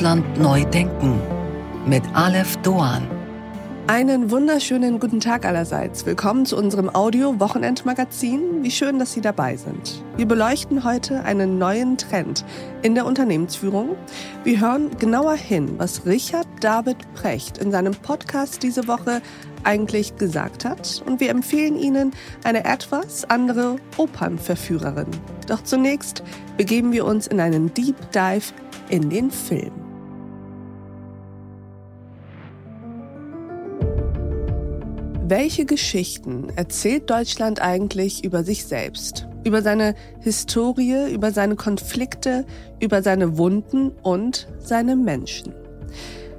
Deutschland neu denken mit Aleph Doan. Einen wunderschönen guten Tag allerseits. Willkommen zu unserem Audio-Wochenendmagazin. Wie schön, dass Sie dabei sind. Wir beleuchten heute einen neuen Trend in der Unternehmensführung. Wir hören genauer hin, was Richard David Precht in seinem Podcast diese Woche eigentlich gesagt hat. Und wir empfehlen Ihnen eine etwas andere Opernverführerin. Doch zunächst begeben wir uns in einen Deep Dive in den Film. Welche Geschichten erzählt Deutschland eigentlich über sich selbst? Über seine Historie, über seine Konflikte, über seine Wunden und seine Menschen.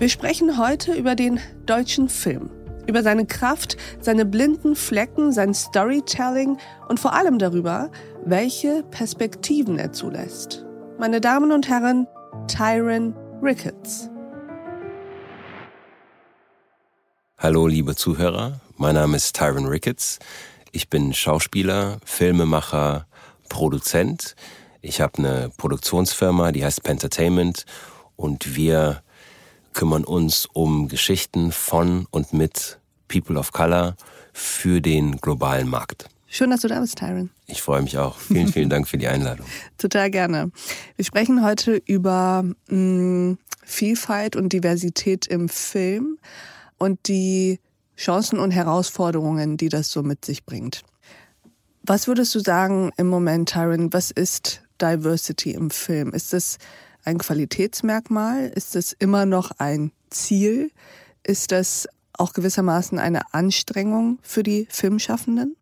Wir sprechen heute über den deutschen Film, über seine Kraft, seine blinden Flecken, sein Storytelling und vor allem darüber, welche Perspektiven er zulässt. Meine Damen und Herren, Tyron Ricketts. Hallo, liebe Zuhörer. Mein Name ist Tyron Ricketts. Ich bin Schauspieler, Filmemacher, Produzent. Ich habe eine Produktionsfirma, die heißt Pentertainment und wir kümmern uns um Geschichten von und mit People of Color für den globalen Markt. Schön, dass du da bist, Tyron. Ich freue mich auch. Vielen, vielen Dank für die Einladung. Total gerne. Wir sprechen heute über mh, mm, Vielfalt und Diversität im Film und die Chancen und Herausforderungen, die das so mit sich bringt. Was würdest du sagen im Moment, Tyron, was ist Diversity im Film? Ist es ein Qualitätsmerkmal? Ist es immer noch ein Ziel? Ist das auch gewissermaßen eine Anstrengung für die Filmschaffenden?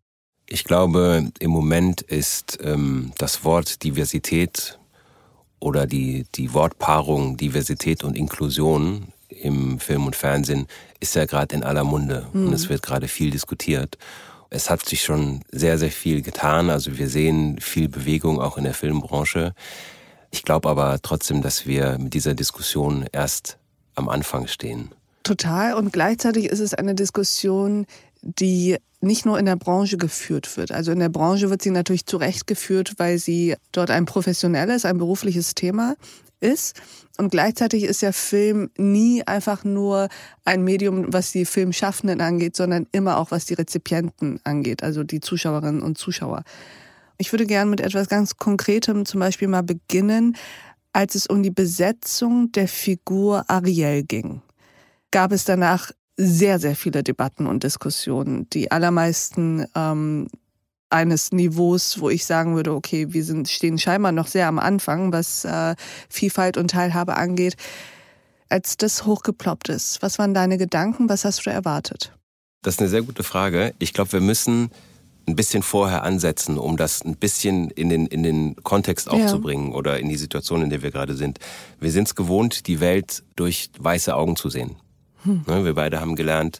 Ich glaube, im Moment ist ähm, das Wort Diversität oder die, die Wortpaarung Diversität und Inklusion im Film und Fernsehen ist ja gerade in aller Munde mhm. und es wird gerade viel diskutiert. Es hat sich schon sehr, sehr viel getan. Also wir sehen viel Bewegung auch in der Filmbranche. Ich glaube aber trotzdem, dass wir mit dieser Diskussion erst am Anfang stehen. Total. Und gleichzeitig ist es eine Diskussion, die nicht nur in der Branche geführt wird. Also in der Branche wird sie natürlich zurechtgeführt, weil sie dort ein professionelles, ein berufliches Thema ist. Und gleichzeitig ist ja Film nie einfach nur ein Medium, was die Filmschaffenden angeht, sondern immer auch was die Rezipienten angeht, also die Zuschauerinnen und Zuschauer. Ich würde gerne mit etwas ganz Konkretem zum Beispiel mal beginnen, als es um die Besetzung der Figur Ariel ging. Gab es danach sehr, sehr viele Debatten und Diskussionen. Die allermeisten ähm, eines Niveaus, wo ich sagen würde, okay, wir sind, stehen scheinbar noch sehr am Anfang, was äh, Vielfalt und Teilhabe angeht. Als das hochgeploppt ist, was waren deine Gedanken? Was hast du erwartet? Das ist eine sehr gute Frage. Ich glaube, wir müssen ein bisschen vorher ansetzen, um das ein bisschen in den, in den Kontext aufzubringen ja. oder in die Situation, in der wir gerade sind. Wir sind es gewohnt, die Welt durch weiße Augen zu sehen. Hm. Ne, wir beide haben gelernt,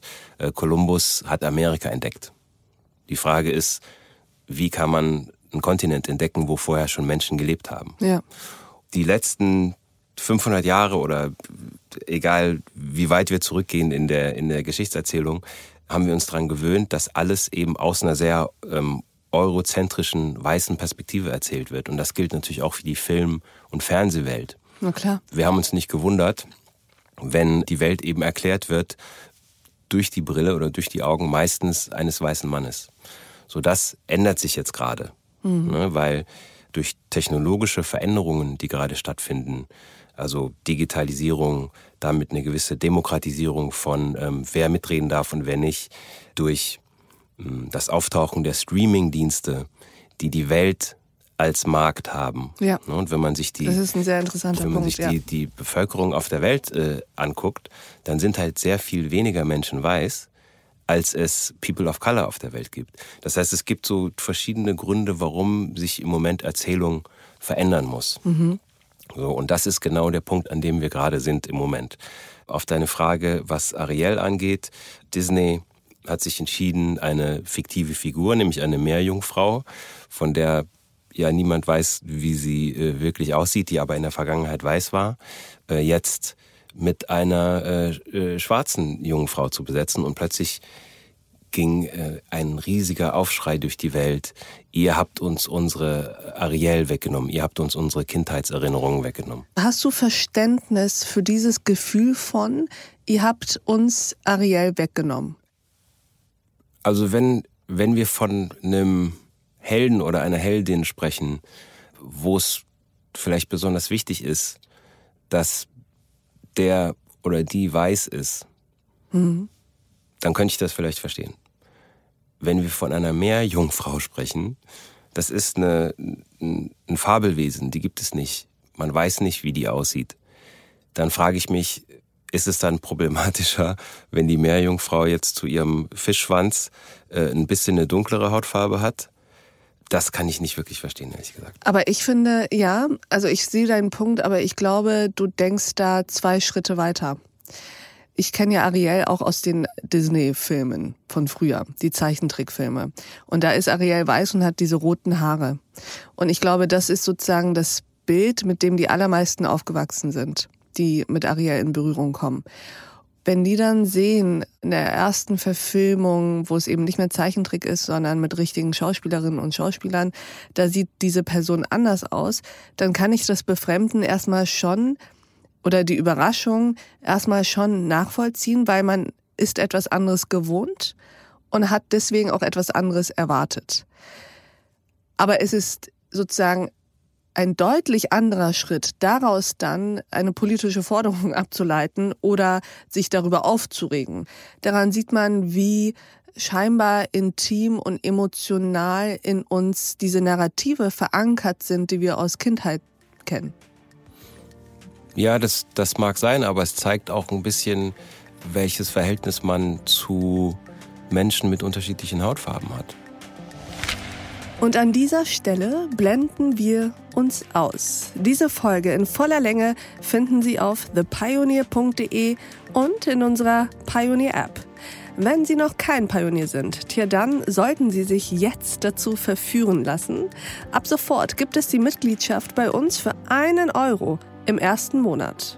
Kolumbus äh, hat Amerika entdeckt. Die Frage ist, wie kann man einen Kontinent entdecken, wo vorher schon Menschen gelebt haben? Ja. Die letzten 500 Jahre oder egal wie weit wir zurückgehen in der, in der Geschichtserzählung, haben wir uns daran gewöhnt, dass alles eben aus einer sehr ähm, eurozentrischen, weißen Perspektive erzählt wird. Und das gilt natürlich auch für die Film- und Fernsehwelt. Na klar. Wir haben uns nicht gewundert, wenn die Welt eben erklärt wird durch die Brille oder durch die Augen meistens eines weißen Mannes. So das ändert sich jetzt gerade, mhm. ne, weil durch technologische Veränderungen, die gerade stattfinden, also Digitalisierung, damit eine gewisse Demokratisierung von ähm, wer mitreden darf und wer nicht, durch ähm, das Auftauchen der Streaming-Dienste, die die Welt als Markt haben. Ja. Ne, und wenn man sich die, das ist ein sehr interessanter wenn man Punkt, sich die, die Bevölkerung auf der Welt äh, anguckt, dann sind halt sehr viel weniger Menschen weiß, als es People of Color auf der Welt gibt. Das heißt, es gibt so verschiedene Gründe, warum sich im Moment Erzählung verändern muss. Mhm. So, und das ist genau der Punkt, an dem wir gerade sind im Moment. Auf deine Frage, was Ariel angeht, Disney hat sich entschieden, eine fiktive Figur, nämlich eine Meerjungfrau, von der ja niemand weiß, wie sie äh, wirklich aussieht, die aber in der Vergangenheit weiß war, äh, jetzt mit einer äh, äh, schwarzen jungen Frau zu besetzen und plötzlich ging äh, ein riesiger Aufschrei durch die Welt. Ihr habt uns unsere Ariel weggenommen, ihr habt uns unsere Kindheitserinnerungen weggenommen. Hast du Verständnis für dieses Gefühl von, ihr habt uns Ariel weggenommen? Also wenn, wenn wir von einem Helden oder einer Heldin sprechen, wo es vielleicht besonders wichtig ist, dass der oder die weiß ist, mhm. dann könnte ich das vielleicht verstehen. Wenn wir von einer Meerjungfrau sprechen, das ist eine, ein Fabelwesen, die gibt es nicht. Man weiß nicht, wie die aussieht. Dann frage ich mich, ist es dann problematischer, wenn die Meerjungfrau jetzt zu ihrem Fischschwanz äh, ein bisschen eine dunklere Hautfarbe hat? Das kann ich nicht wirklich verstehen, ehrlich gesagt. Aber ich finde, ja, also ich sehe deinen Punkt, aber ich glaube, du denkst da zwei Schritte weiter. Ich kenne ja Ariel auch aus den Disney-Filmen von früher, die Zeichentrickfilme. Und da ist Ariel weiß und hat diese roten Haare. Und ich glaube, das ist sozusagen das Bild, mit dem die allermeisten aufgewachsen sind, die mit Ariel in Berührung kommen. Wenn die dann sehen, in der ersten Verfilmung, wo es eben nicht mehr Zeichentrick ist, sondern mit richtigen Schauspielerinnen und Schauspielern, da sieht diese Person anders aus, dann kann ich das Befremden erstmal schon oder die Überraschung erstmal schon nachvollziehen, weil man ist etwas anderes gewohnt und hat deswegen auch etwas anderes erwartet. Aber es ist sozusagen ein deutlich anderer Schritt, daraus dann eine politische Forderung abzuleiten oder sich darüber aufzuregen. Daran sieht man, wie scheinbar intim und emotional in uns diese Narrative verankert sind, die wir aus Kindheit kennen. Ja, das, das mag sein, aber es zeigt auch ein bisschen, welches Verhältnis man zu Menschen mit unterschiedlichen Hautfarben hat. Und an dieser Stelle blenden wir uns aus. Diese Folge in voller Länge finden Sie auf thepioneer.de und in unserer Pioneer App. Wenn Sie noch kein Pionier sind, tja dann sollten Sie sich jetzt dazu verführen lassen. Ab sofort gibt es die Mitgliedschaft bei uns für einen Euro im ersten Monat.